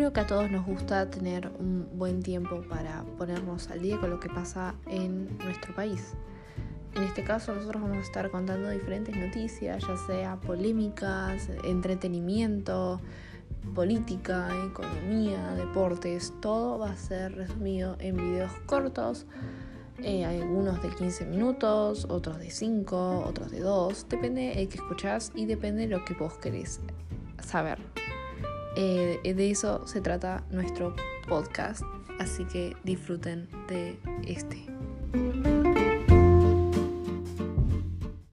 creo que a todos nos gusta tener un buen tiempo para ponernos al día con lo que pasa en nuestro país. En este caso nosotros vamos a estar contando diferentes noticias, ya sea polémicas, entretenimiento, política, economía, deportes, todo va a ser resumido en videos cortos, eh, algunos de 15 minutos, otros de 5, otros de 2, depende de que escuchás y depende de lo que vos querés saber. Eh, de eso se trata nuestro podcast, así que disfruten de este.